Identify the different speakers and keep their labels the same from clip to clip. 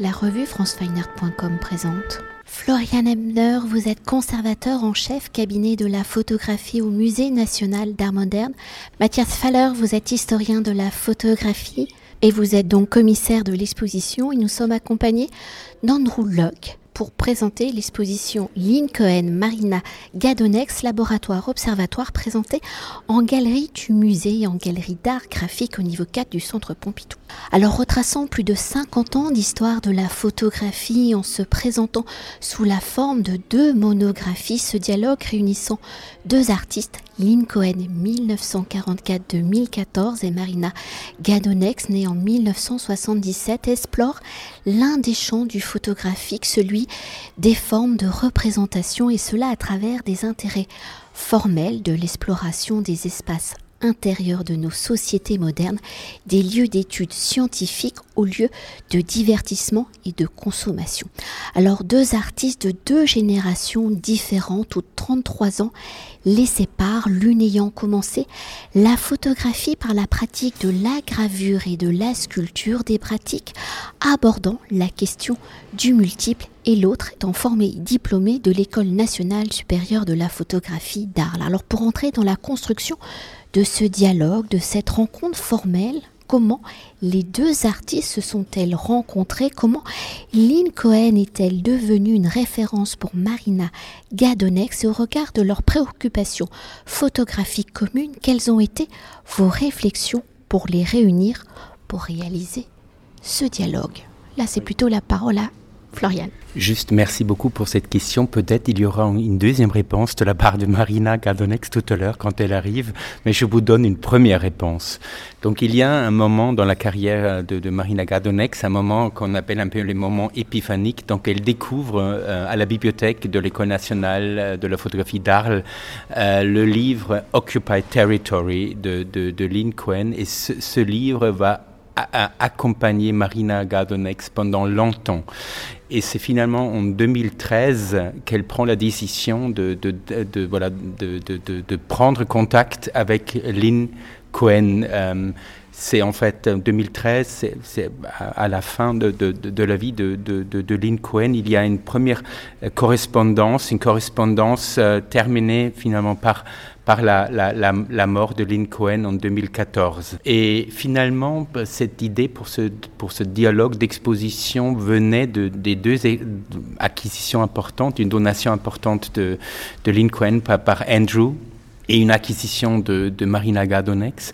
Speaker 1: La revue francefineart.com présente. Florian Ebner, vous êtes conservateur en chef cabinet de la photographie au Musée national d'art moderne. Mathias Faller, vous êtes historien de la photographie et vous êtes donc commissaire de l'exposition et nous sommes accompagnés d'Andrew Locke, pour présenter l'exposition Lynn Marina Gadonex Laboratoire Observatoire présentée en galerie du musée et en galerie d'art graphique au niveau 4 du centre Pompidou. Alors retraçant plus de 50 ans d'histoire de la photographie en se présentant sous la forme de deux monographies, ce dialogue réunissant deux artistes, Lynn Cohen 1944-2014 et Marina Gadonex née en 1977 explore l'un des champs du photographique, celui des formes de représentation et cela à travers des intérêts formels de l'exploration des espaces intérieurs de nos sociétés modernes, des lieux d'études scientifiques au lieu de divertissement et de consommation. Alors deux artistes de deux générations différentes, toutes 33 ans, les séparent, l'une ayant commencé la photographie par la pratique de la gravure et de la sculpture, des pratiques abordant la question du multiple et l'autre étant formé diplômé de l'École nationale supérieure de la photographie d'Arles. Alors pour entrer dans la construction de ce dialogue, de cette rencontre formelle, comment les deux artistes se sont-elles rencontrées, comment Lynn Cohen est-elle devenue une référence pour Marina Gadonex et au regard de leurs préoccupations photographiques communes, quelles ont été vos réflexions pour les réunir, pour réaliser ce dialogue? Là, c'est plutôt la parole à Florian.
Speaker 2: Juste merci beaucoup pour cette question. Peut-être il y aura une deuxième réponse de la part de Marina Gadonex tout à l'heure quand elle arrive, mais je vous donne une première réponse. Donc il y a un moment dans la carrière de, Marina Gadonex, un moment qu'on appelle un peu le moment épiphanique. Donc elle découvre euh, à la bibliothèque de l'École nationale de la photographie d'Arles euh, le livre Occupied Territory de, de, Lynn Cohen et ce, livre va accompagner Marina Gadonex pendant longtemps. Et c'est finalement en 2013 qu'elle prend la décision de, de, de, voilà, de, prendre contact avec Lynn Cohen. Euh, c'est en fait 2013, c'est à la fin de, la vie de, Lynn Cohen, il y a une première correspondance, une correspondance euh, terminée finalement par, par la, la, mort de Lynn Cohen en 2014. Et finalement, cette idée pour ce, pour ce dialogue d'exposition venait de, des deux acquisitions importantes, une donation importante de, de Lynn Cohen par, par Andrew et une acquisition de, de Marina Gadonex.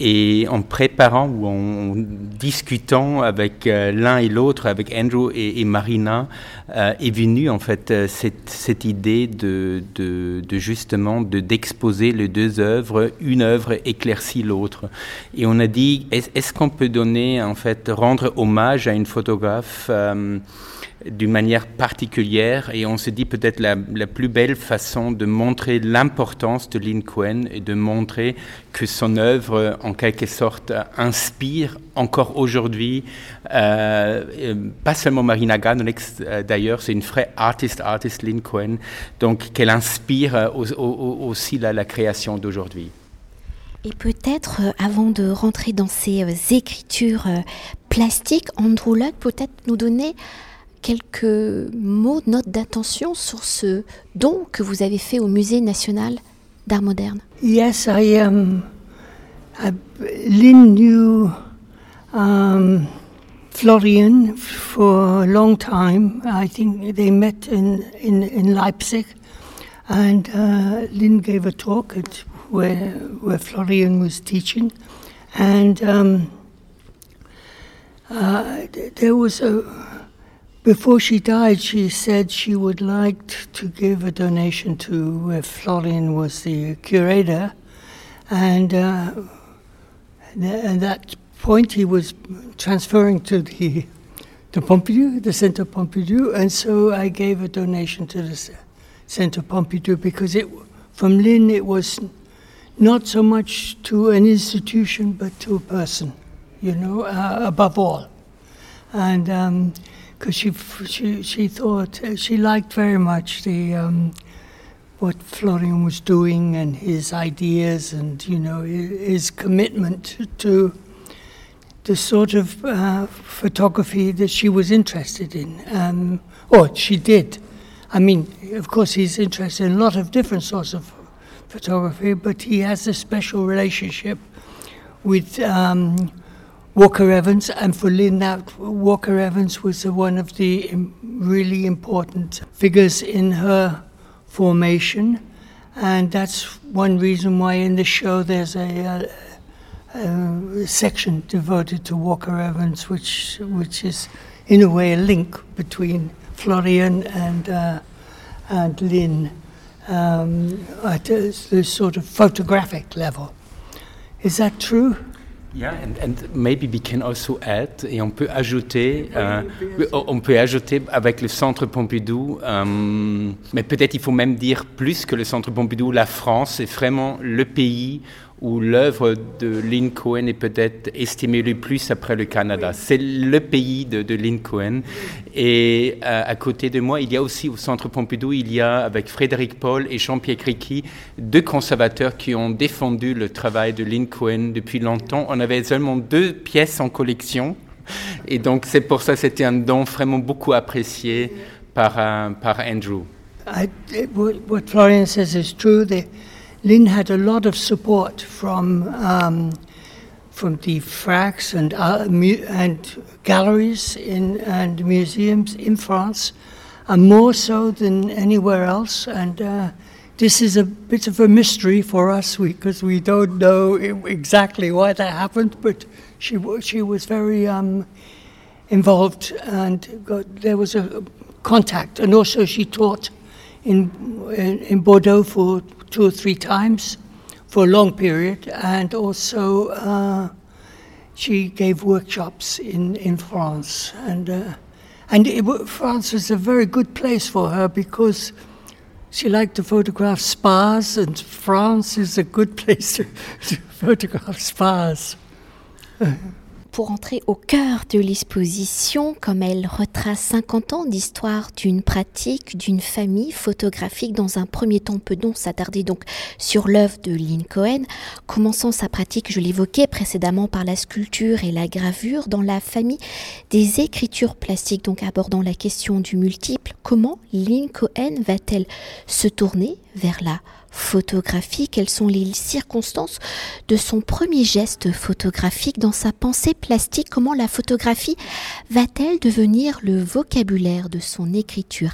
Speaker 2: Et en préparant ou en discutant avec euh, l'un et l'autre, avec Andrew et, Marina, euh, est venue en fait euh, cette, idée de, de, de justement d'exposer les deux œuvres. Une œuvre éclaircit l'autre. Et on a dit, est-ce qu'on peut donner en fait rendre hommage à une photographe d'une manière particulière et on se dit peut-être la, la, plus belle façon de montrer l'importance de Lynn Cohen et de montrer que son œuvre en quelque sorte inspire encore aujourd'hui euh, euh pas seulement Marina euh, d'ailleurs c'est une vraie artiste artiste Lynn Cohen donc qu'elle inspire aussi la, la création d'aujourd'hui.
Speaker 1: Et peut-être, avant de rentrer dans ces écritures plastiques, Andrew Luck peut-être nous donner quelques mots, notes d'attention sur ce don que vous avez fait au Musée national d'art moderne.
Speaker 3: Yes, I. Um, Lynn knew um, Florian for a long time. I think they met in, in, in Leipzig, and uh, Lynn gave a talk at where, where Florian was teaching, and um, uh, there was a before she died, she said she would like to give a donation to where Florian was the curator, and uh, at that point he was transferring to the the Pompidou, the Centre Pompidou, and so I gave a donation to the Centre Pompidou because it, from Lynn, it was not so much to an institution but to a person, you know, uh, above all, and. Um, because she, she she thought uh, she liked very much the um, what Florian was doing and his ideas and you know his commitment to the sort of uh, photography that she was interested in, um, or she did. I mean, of course, he's interested in a lot of different sorts of photography, but he has a special relationship with um, Walker Evans, and for Lynn, that Walker Evans was one of the really important figures in her formation, and that's one reason why in the show there's a, a, a section devoted to Walker Evans, which which is in a way a link between Florian and uh, and Lynn um, at the sort of photographic level. Is that true?
Speaker 2: Yeah, and, and maybe we can also add, et on peut ajouter, euh, on peut ajouter avec le Centre Pompidou, euh, mais peut-être il faut même dire plus que le Centre Pompidou, la France est vraiment le pays où l'œuvre de Lynn Cohen est peut-être estimée le plus après le Canada. C'est le pays de, de Lynn Cohen. Et euh, à côté de moi, il y a aussi au Centre Pompidou, il y a avec Frédéric Paul et Jean-Pierre Criqui, deux conservateurs qui ont défendu le travail de Lynn Cohen depuis longtemps. On avait seulement deux pièces en collection. Et donc c'est pour ça que c'était un don vraiment beaucoup apprécié par, euh, par Andrew.
Speaker 3: I, what Florian says is true. Lynn had a lot of support from um, from the FRACs and uh, and galleries in and museums in France, and more so than anywhere else. And uh, this is a bit of a mystery for us because we, we, don't know exactly why that happened. But she she was very um, involved, and got, there was a contact, and also she taught in in, in Bordeaux for two or three times for a long period, and also uh, she gave workshops in, in France. And, uh, and it, France was a very good place for her because she liked to photograph spas, and France is a good place to, to photograph spas.
Speaker 1: pour entrer au cœur de l'exposition, comme elle retrace 50 ans d'histoire d'une pratique, d'une famille photographique. Dans un premier temps, peut donc s'attarder donc sur l'œuvre de Lynn Cohen, commençant sa pratique, je l'évoquais précédemment, par la sculpture et la gravure dans la famille des écritures plastiques, donc abordant la question du multiple. Comment Lynn Cohen va-t-elle se tourner vers la photographie, quelles sont les circonstances de son premier geste photographique dans sa pensée plastique, comment la photographie va-t-elle devenir le vocabulaire de son écriture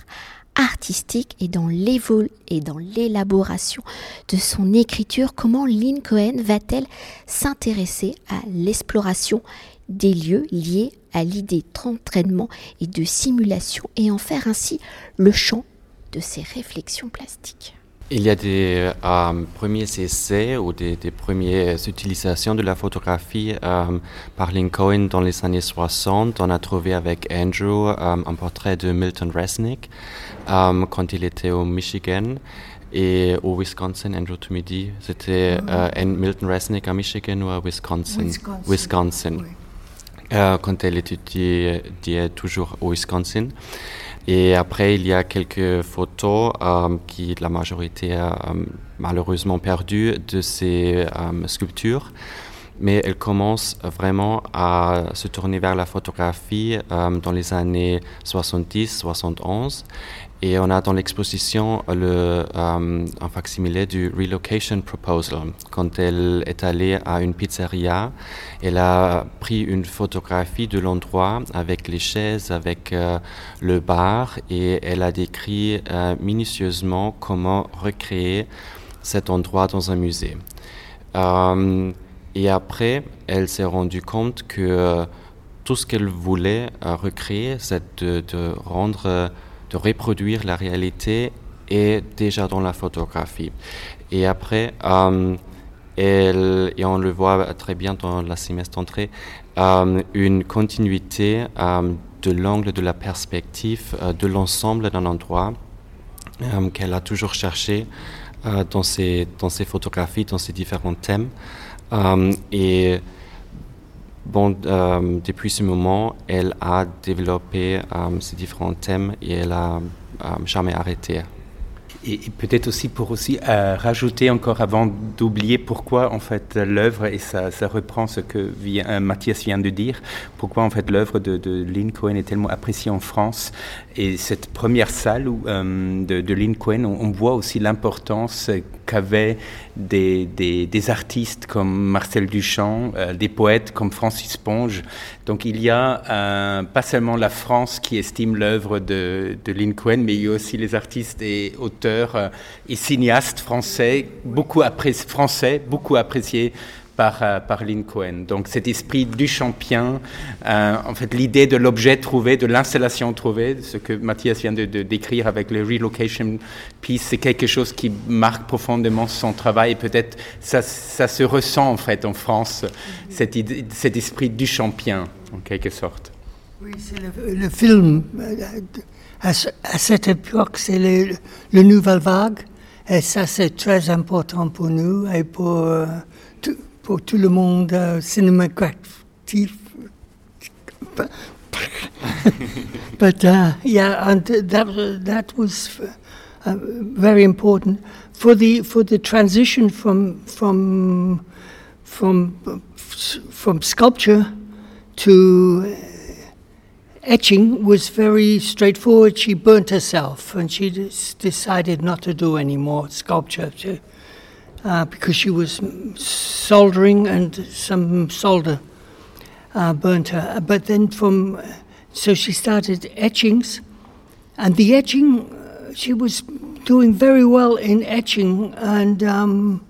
Speaker 1: artistique et dans l'élaboration de son écriture, comment Lynn Cohen va-t-elle s'intéresser à l'exploration des lieux liés à l'idée d'entraînement et de simulation et en faire ainsi le champ de ses réflexions plastiques?
Speaker 4: Il y a des euh, premiers essais ou des, premières utilisations de la photographie euh, par Lincoln dans les années 60. On a trouvé avec Andrew euh, un portrait de Milton Resnick quand il était au Michigan et au Wisconsin. Andrew, tu me dis, c'était mm-hmm. Milton Resnick à Michigan ou à Wisconsin?
Speaker 3: Wisconsin.
Speaker 4: quand elle étudiait toujours au Wisconsin. Et après, il y a quelques photos euh, qui, la majorité a euh, malheureusement perdu de ces euh, sculptures. Mais elle commence vraiment à se tourner vers la photographie dans les années 70-71. Et on a dans l'exposition le, euh, un facsimilé du Relocation Proposal. Quand elle est allée à une pizzeria, elle a pris une photographie de l'endroit avec les chaises, avec euh, le bar, et elle a décrit euh, minutieusement comment recréer cet endroit dans un musée. et après, elle s'est rendue compte que tout ce qu'elle voulait recréer, c'est de rendre de reproduire la réalité est déjà dans la photographie. Et après, euh, elle, et on le voit très bien dans la semestre entrée, euh, une continuité euh, de l'angle de la perspective de l'ensemble d'un endroit qu'elle a toujours cherché dans, ses, dans ses photographies, dans ses différents thèmes. et Bon, euh, depuis ce moment, elle a développé euh, ces différents thèmes et elle a euh, jamais arrêté.
Speaker 2: Et, peut-être aussi pour aussi rajouter encore avant d'oublier pourquoi en fait l'œuvre, et ça, reprend ce que vient, Mathias vient de dire, pourquoi en fait l'œuvre de, de Lynn Cohen est tellement appréciée en France. Et cette première salle de, de Lynn Cohen, on, voit aussi l'importance qu'avaient des, des, artistes comme Marcel Duchamp, des poètes comme Francis Ponge. Donc il y a pas seulement la France qui estime l'œuvre de, de Cohen, mais il y a aussi les artistes et auteurs euh, et cinéastes français, beaucoup français, beaucoup appréciés par, euh, par Lynn Cohen. Donc cet esprit du champion, euh, en fait l'idée de l'objet trouvé, de l'installation trouvée, ce que Mathias vient de, décrire avec le relocation piece, c'est quelque chose qui marque profondément son travail et peut-être ça, ça, se ressent en fait en France, cet, cet esprit du champion en quelque sorte.
Speaker 3: Oui, c'est le, film. À, cette époque, c'est le, le Nouvelle Vague. Et ça, c'est très important pour nous et pour, euh, pour tout le monde uh, cinématographique. but uh, yeah, and that that was uh, very important for the for the transition from from from from sculpture to etching was very straightforward. She burnt herself and she decided not to do any more sculpture to, uh, because she was soldering and some solder uh, burnt her. But then from, so she started etchings and the etching, uh, she was doing very well in etching and um,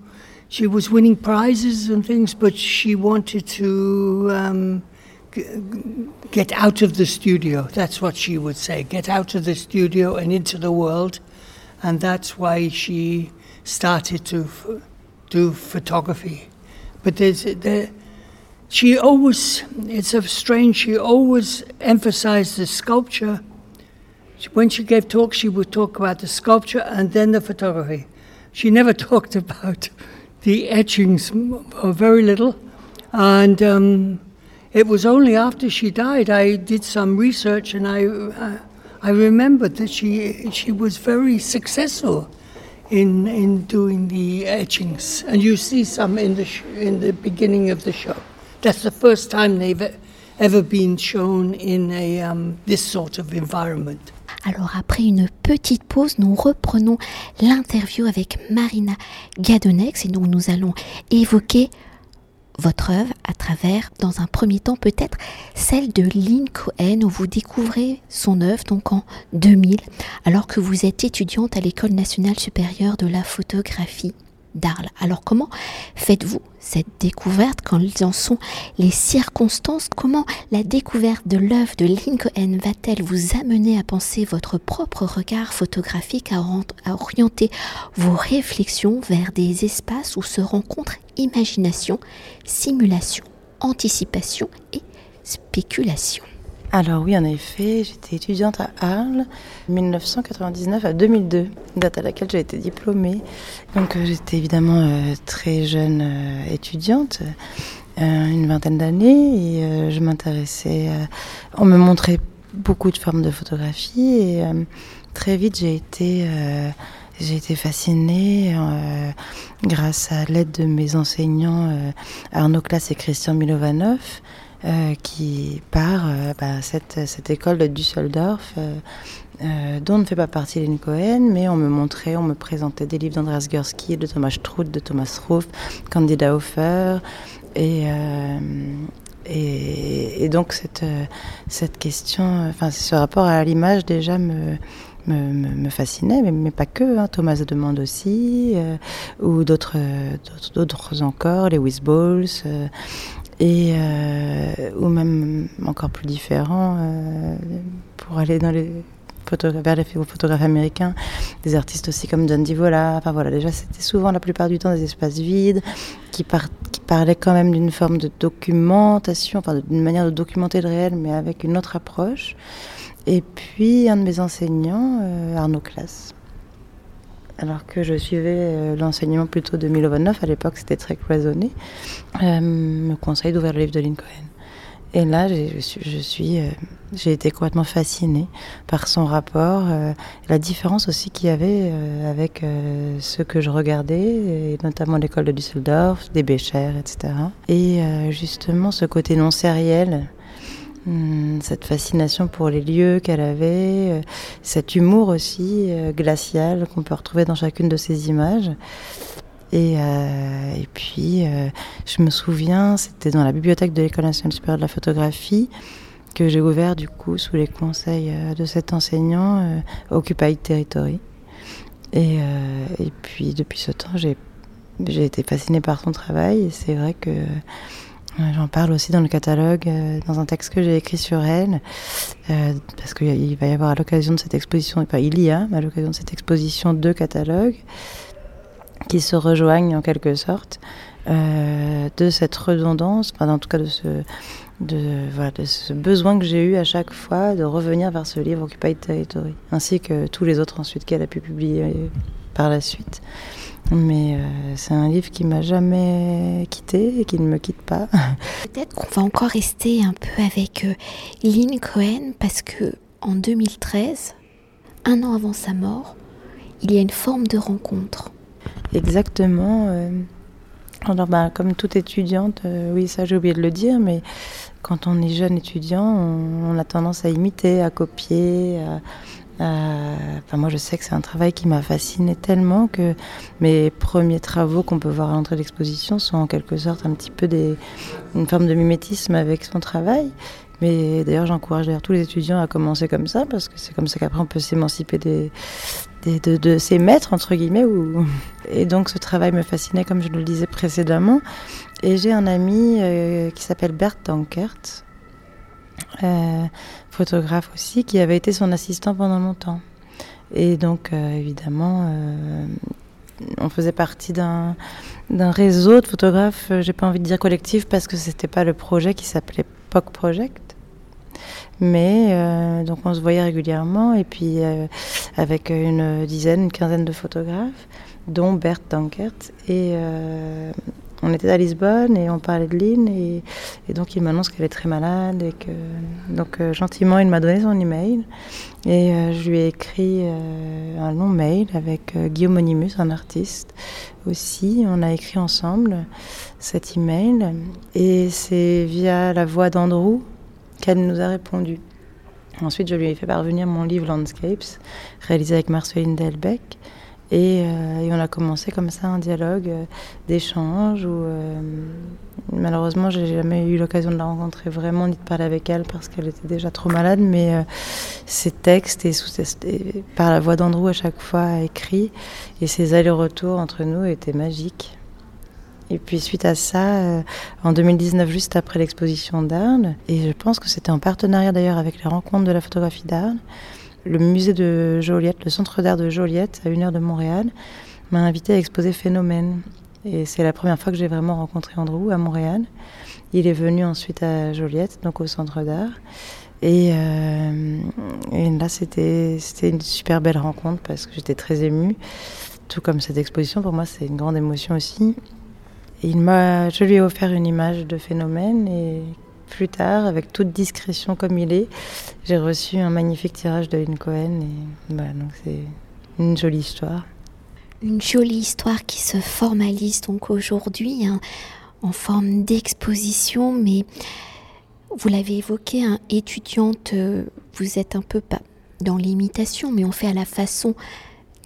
Speaker 3: she was winning prizes and things, but she wanted to um, get out of the studio. That's what she would say. Get out of the studio and into the world. And that's why she started to f- do photography. But there's, there, she always, it's a strange, she always emphasized the sculpture. When she gave talks, she would talk about the sculpture and then the photography. She never talked about the etchings, or very little. And um, it was only after she died I did some research and I, uh, I remembered that she, she was very successful in, in doing the etchings. And you see some in the, sh- in the beginning of the show. That's the first time they've ever been shown in a, um, this sort of environment.
Speaker 1: Alors après une petite pause, nous reprenons l'interview avec Marina Gadonex et donc nous allons évoquer votre œuvre à travers, dans un premier temps peut-être, celle de Lynn Cohen, où vous découvrez son œuvre donc en 2000, alors que vous êtes étudiante à l'École nationale supérieure de la photographie d'Arles. Alors comment faites-vous cette découverte quand en sont les circonstances? Comment la découverte de l'œuvre de Lincoln va-t-elle vous amener à penser votre propre regard photographique, à orienter vos réflexions vers des espaces où se rencontrent imagination, simulation, anticipation et spéculation?
Speaker 5: Alors oui, en effet, j'étais étudiante à Arles, 1999 à 2002, date à laquelle j'ai été diplômée. Donc euh, j'étais évidemment euh, très jeune euh, étudiante, une vingtaine d'années, et je m'intéressais, on me montrait beaucoup de formes de photographie, et très vite j'ai été... J'ai été fascinée grâce à l'aide de mes enseignants Arnaud Classe et Christian Milovanov, euh, qui part euh, bah, cette, cette, école de Düsseldorf, euh, dont ne fait pas partie Lynn Cohen, mais on me montrait, on me présentait des livres d'Andreas Gursky, de Thomas Struth, de Thomas Ruff, Candida Hofer, et, et, donc cette, cette question, enfin ce rapport à l'image déjà me, me, me, fascinait, mais, mais, pas que. Hein. Thomas demande aussi, ou d'autres, d'autres encore, les Whizballs et euh, ou même encore plus différent euh, pour aller vers les photographes américains, des artistes aussi comme John Divola. Enfin voilà, déjà c'était souvent la plupart du temps des espaces vides qui, qui parlaient quand même d'une forme de documentation, enfin d'une manière de documenter le réel, mais avec une autre approche. Et puis un de mes enseignants, euh, Arnaud Classe, alors que je suivais euh, l'enseignement plutôt de Milovanov, à l'époque c'était très cloisonné, euh, me conseille d'ouvrir le livre de Lincoln. Et là, je suis, euh, j'ai été complètement fascinée par son rapport, la différence aussi qu'il y avait avec ce que je regardais, notamment l'école de Düsseldorf, des Béchers, etc. Et justement, ce côté non sériel, cette fascination pour les lieux qu'elle avait, cet humour aussi glacial qu'on peut retrouver dans chacune de ses images. Et, euh, et puis, euh, je me souviens, c'était dans la bibliothèque de l'École nationale supérieure de la photographie que j'ai ouvert du coup sous les conseils euh, de cet enseignant euh, Occupied Territory. Et, euh, et puis depuis ce temps, j'ai été fascinée par son travail c'est vrai que J'en parle aussi dans le catalogue, dans un texte que j'ai écrit sur elle, euh, parce qu'il va y avoir à l'occasion de cette exposition, enfin il y a à l'occasion de cette exposition deux catalogues qui se rejoignent en quelque sorte euh, de cette redondance, en tout cas de ce, de, ce besoin que j'ai eu à chaque fois de revenir vers ce livre Occupied Territory, ainsi que tous les autres ensuite qu'elle a pu publier par la suite. Mais euh, c'est un livre qui m'a jamais quitté et qui ne me quitte pas.
Speaker 1: Peut-être qu'on va encore rester un peu avec euh, Lynn Cohen parce que en 2013, un an avant sa mort, il y a une forme de rencontre
Speaker 5: Exactement. Euh, alors, bah, comme toute étudiante, euh, oui, ça j'ai oublié de le dire, mais quand on est jeune étudiant, on, a tendance à imiter, à copier. Enfin, moi, je sais que c'est un travail qui m'a fasciné tellement que mes premiers travaux qu'on peut voir à l'entrée de l'exposition sont en quelque sorte un petit peu des, une forme de mimétisme avec son travail. Mais d'ailleurs, j'encourage tous les étudiants à commencer comme ça, parce que c'est comme ça qu'après on peut s'émanciper de, de, ses maîtres, entre guillemets. Et donc ce travail me fascinait, comme je le disais précédemment. Et j'ai un ami euh, qui s'appelle Bert Dankert, euh, photographe aussi, qui avait été son assistant pendant longtemps. Et donc, euh, évidemment, euh, on faisait partie d'un réseau de photographes, j'ai pas envie de dire collectif parce que c'était pas le projet qui s'appelait POC Project, mais donc on se voyait régulièrement et puis avec une dizaine, une quinzaine de photographes, dont Bert Dankert. Et on était à Lisbonne et on parlait de Lynn et, donc il m'annonce qu'elle est très malade et que donc euh, gentiment il m'a donné son email et euh, je lui ai écrit euh, un long mail avec Guillaume Onimus, un artiste aussi. On a écrit ensemble cet email et c'est via la voix d'Andrew qu'elle nous a répondu. Ensuite, je lui ai fait parvenir mon livre Landscapes, réalisé avec Marceline Delbecq. Et, euh, et, on a commencé comme ça un dialogue euh, d'échange où euh, malheureusement j'ai jamais eu l'occasion de la rencontrer vraiment ni de parler avec elle parce qu'elle était déjà trop malade mais euh, ses textes et, par la voix d'Andrew à chaque fois écrit et ses allers-retours entre nous étaient magiques. Et puis suite à ça, en 2019, juste après l'exposition d'Arles, et je pense que c'était en partenariat d'ailleurs avec les rencontres de la photographie d'Arles, le musée de Joliette, le centre d'art de Joliette, à une heure de Montréal, m'a invité à exposer Phénomène. Et c'est la première fois que j'ai vraiment rencontré Andrew à Montréal. Il est venu ensuite à Joliette, donc au centre d'art. Et, euh, là, c'était une super belle rencontre parce que j'étais très émue. Tout comme cette exposition, pour moi, c'est une grande émotion aussi. Il je lui ai offert une image de phénomène et plus tard, avec toute discrétion comme il est, j'ai reçu un magnifique tirage de Lynn Cohen et bah, donc c'est une jolie histoire.
Speaker 1: Une jolie histoire qui se formalise donc aujourd'hui hein, en forme d'exposition, mais vous l'avez évoqué, hein, étudiante, euh, vous êtes un peu pas dans l'imitation, mais on fait à la façon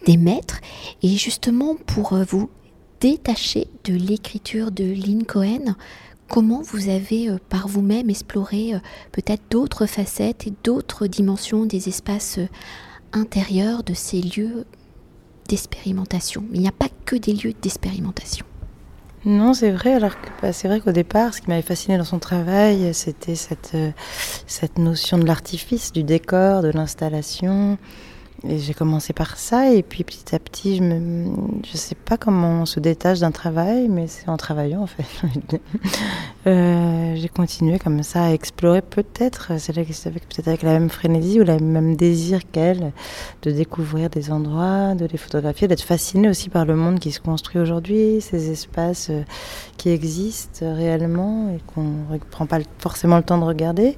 Speaker 1: des maîtres. Et justement, pour euh, vous détaché de l'écriture de Lynn Cohen, comment vous avez euh, par vous-même exploré euh, peut-être d'autres facettes et d'autres dimensions des espaces euh, intérieurs de ces lieux d'expérimentation? Il n'y a pas que des lieux d'expérimentation.
Speaker 5: Non, c'est vrai. Alors bah, c'est vrai qu'au départ, ce qui m'avait fasciné dans son travail, c'était cette notion de l'artifice, du décor, de l'installation, et j'ai commencé par ça, et puis petit à petit, je ne je sais pas comment on se détache d'un travail, mais c'est en travaillant en fait. euh, j'ai continué comme ça à explorer peut-être, c'est là peut-être avec la même frénésie ou le même désir qu'elle, de découvrir des endroits, de les photographier, d'être fasciné aussi par le monde qui se construit aujourd'hui, ces espaces euh, qui existent réellement et qu'on ne prend pas forcément le temps de regarder.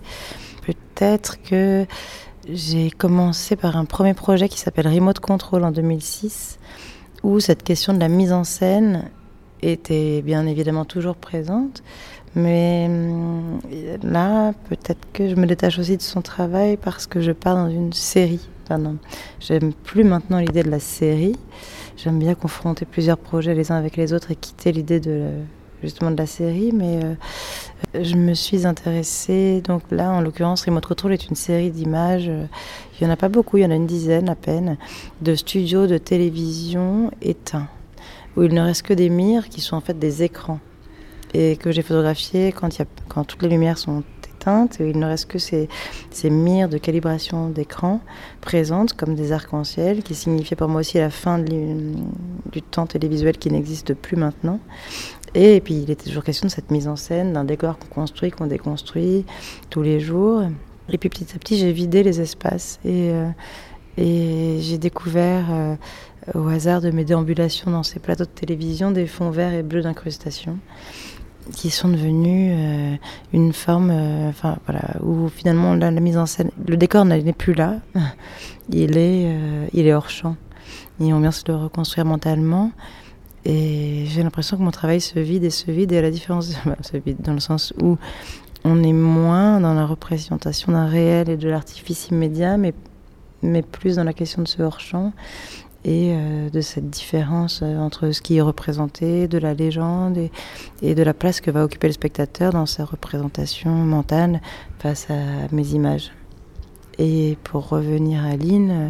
Speaker 5: Peut-être que j'ai commencé par un premier projet qui s'appelle Remote Control en 2006, où cette question de la mise en scène était bien évidemment toujours présente. Mais hum, là, peut-être que je me détache aussi de son travail parce que je pars dans une série. J'aime plus maintenant l'idée de la série. J'aime bien confronter plusieurs projets les uns avec les autres et quitter l'idée de justement de la série, mais euh, je me suis intéressée, donc là en l'occurrence Remote Control est une série d'images, il n'y en a pas beaucoup, il y en a une dizaine à peine, de studios de télévision éteints, où il ne reste que des mires qui sont en fait des écrans, et que j'ai photographiés quand, quand toutes les lumières sont il ne reste que ces, ces mires de calibration d'écran présentes comme des arcs-en-ciel, qui signifiaient pour moi aussi la fin du temps télévisuel qui n'existe plus maintenant. Et puis il était toujours question de cette mise en scène, d'un décor qu'on construit, qu'on déconstruit tous les jours. Et puis petit à petit, j'ai vidé les espaces et, euh, j'ai découvert euh, au hasard de mes déambulations dans ces plateaux de télévision des fonds verts et bleus d'incrustation qui sont devenus euh, une forme, enfin voilà, où finalement la, mise en scène, le décor n'est plus là, il est, il est hors champ. Et on vient se le reconstruire mentalement. Et j'ai l'impression que mon travail se vide et se vide, et à la différence, se vide dans le sens où on est moins dans la représentation d'un réel et de l'artifice immédiat, mais, mais plus dans la question de ce hors-champ et euh, de cette différence euh, entre ce qui est représenté, de la légende et, et, de la place que va occuper le spectateur dans sa représentation mentale face à mes images. Et pour revenir à Lynn, euh,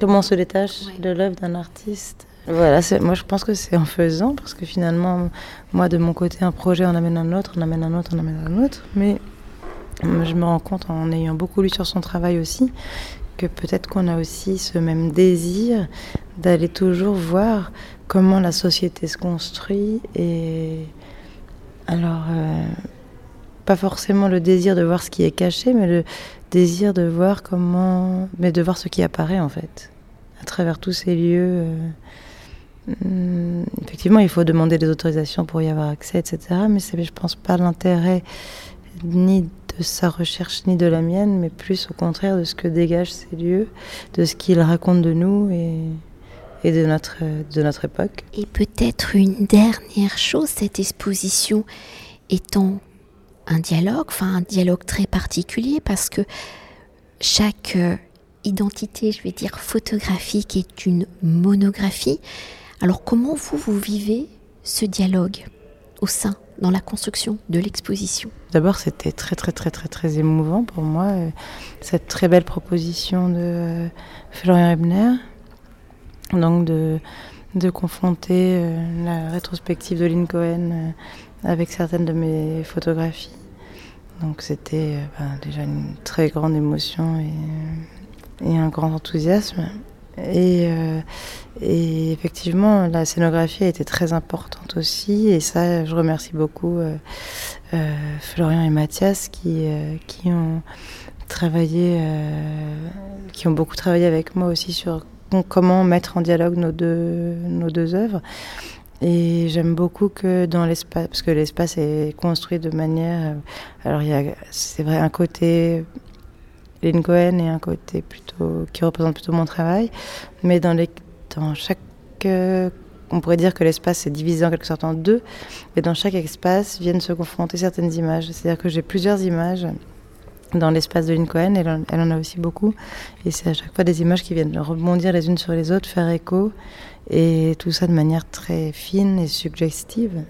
Speaker 5: comment on se détache de l'œuvre d'un artiste? Voilà, moi je pense que c'est en faisant, parce que finalement, moi de mon côté, un projet en amène un autre, on amène un autre, on amène un autre, mais je me rends compte en ayant beaucoup lu sur son travail aussi, que peut-être qu'on a aussi ce même désir d'aller toujours voir comment la société se construit et alors euh, pas forcément le désir de voir ce qui est caché, mais le désir de voir comment, mais de voir ce qui apparaît en fait à travers tous ces lieux. Euh, Hum, effectivement, il faut demander des autorisations pour y avoir accès, etc. Mais c'est, je pense, pas l'intérêt ni de sa recherche ni de la mienne, mais plus au contraire de ce que dégagent ces lieux, de ce qu'ils racontent de nous et, de, notre, de notre époque.
Speaker 1: Et peut-être une dernière chose, cette exposition étant un dialogue, enfin un dialogue très particulier, parce que chaque euh, identité, je vais dire photographique, est une monographie. Alors comment vous, vous vivez ce dialogue au sein, dans la construction de l'exposition
Speaker 5: D'abord, c'était très très très très très émouvant pour moi, euh, cette très belle proposition de euh, Florian Ebner, donc de, de confronter euh, la rétrospective de Lynn Cohen avec certaines de mes photographies. Donc c'était ben, déjà une très grande émotion et, un grand enthousiasme. Et, et, effectivement, la scénographie a été très importante aussi. Et ça, je remercie beaucoup euh, euh, Florian et Mathias qui, qui ont travaillé, qui ont beaucoup travaillé avec moi aussi sur comment mettre en dialogue nos deux, nos deux œuvres. Et j'aime beaucoup que dans l'espace, parce que l'espace est construit de manière. Alors, il y a, c'est vrai, un côté Lynn et un côté plutôt qui représente plutôt mon travail. Mais dans, les, dans chaque. Euh, on pourrait dire que l'espace est divisé en quelque sorte en deux, mais dans chaque espace viennent se confronter certaines images. C'est-à-dire que j'ai plusieurs images dans l'espace de Lynn Cohen, elle, elle en a aussi beaucoup, et c'est à chaque fois des images qui viennent rebondir les unes sur les autres, faire écho, et tout ça de manière très fine et suggestive.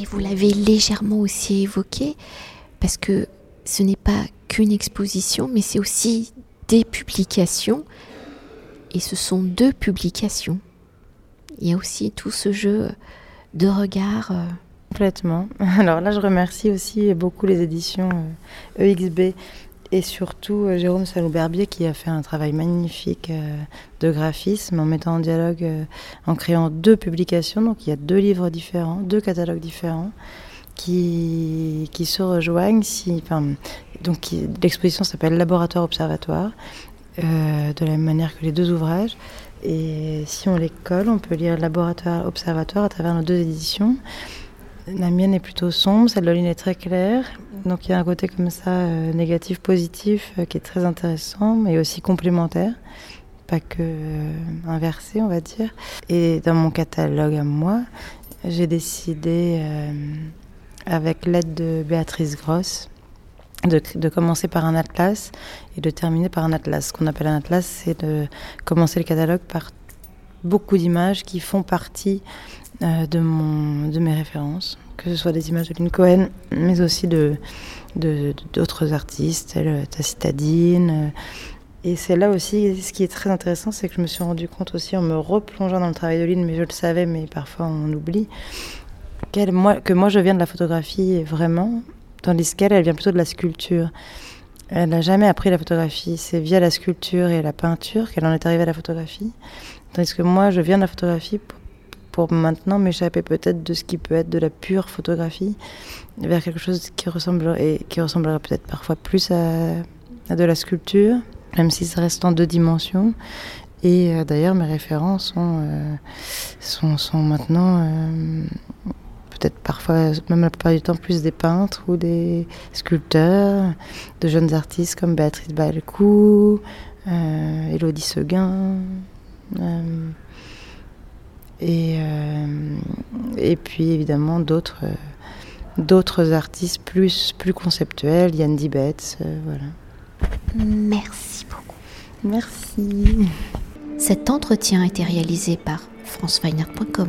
Speaker 1: Et vous l'avez légèrement aussi évoqué, parce que ce n'est pas qu'une exposition, mais c'est aussi des publications. Et ce sont deux publications. Il y a aussi tout ce jeu de regard. Euh,
Speaker 5: Complètement. Alors là, je remercie aussi beaucoup les éditions EXB euh, et surtout Jérôme Salou-Berbier qui a fait un travail magnifique de graphisme en mettant en dialogue, en créant deux publications. Donc il y a deux livres différents, deux catalogues différents qui, qui se rejoignent. Si, donc l'exposition s'appelle Laboratoire Observatoire, de la même manière que les deux ouvrages. Et si on les colle, on peut lire Laboratoire Observatoire à travers nos deux éditions. La mienne est plutôt sombre, celle de Lynn est très claire. Donc il y a un côté comme ça, euh, négatif, positif, euh, qui est très intéressant, mais aussi complémentaire, pas que euh, inversé, on va dire. Et dans mon catalogue à moi, j'ai décidé, avec l'aide de Béatrice Gross, de, commencer par un atlas et de terminer par un atlas. Ce qu'on appelle un atlas, c'est de commencer le catalogue par beaucoup d'images qui font partie euh, de, mon, de mes références, que ce soit des images de Lynn Cohen, mais aussi de, d'autres artistes, tels Tacitadine. Euh. Et c'est là aussi, ce qui est très intéressant, c'est que je me suis rendu compte aussi en me replongeant dans le travail de Lynn, mais je le savais, mais parfois on oublie, moi, que moi je viens de la photographie vraiment, tandis qu'elle, elle vient plutôt de la sculpture. Elle n'a jamais appris la photographie. C'est via la sculpture et la peinture qu'elle en est arrivée à la photographie. Tandis que moi, je viens de la photographie pour, maintenant m'échapper peut-être de ce qui peut être de la pure photographie vers quelque chose qui ressemblerait, qui ressemblerait peut-être parfois plus à, de la sculpture, même si ça reste en deux dimensions. Et euh, d'ailleurs, mes références sont, euh, sont, sont, maintenant euh, peut-être parfois, même la plupart du temps, plus des peintres ou des sculpteurs, de jeunes artistes comme Béatrice Balcou, euh, Elodie Seguin. Euh, et, euh, et puis évidemment d'autres d'autres artistes plus, plus conceptuels, Yann Dibetz, voilà.
Speaker 1: Merci beaucoup.
Speaker 5: Merci.
Speaker 1: Cet entretien a été réalisé par franceweiner.com.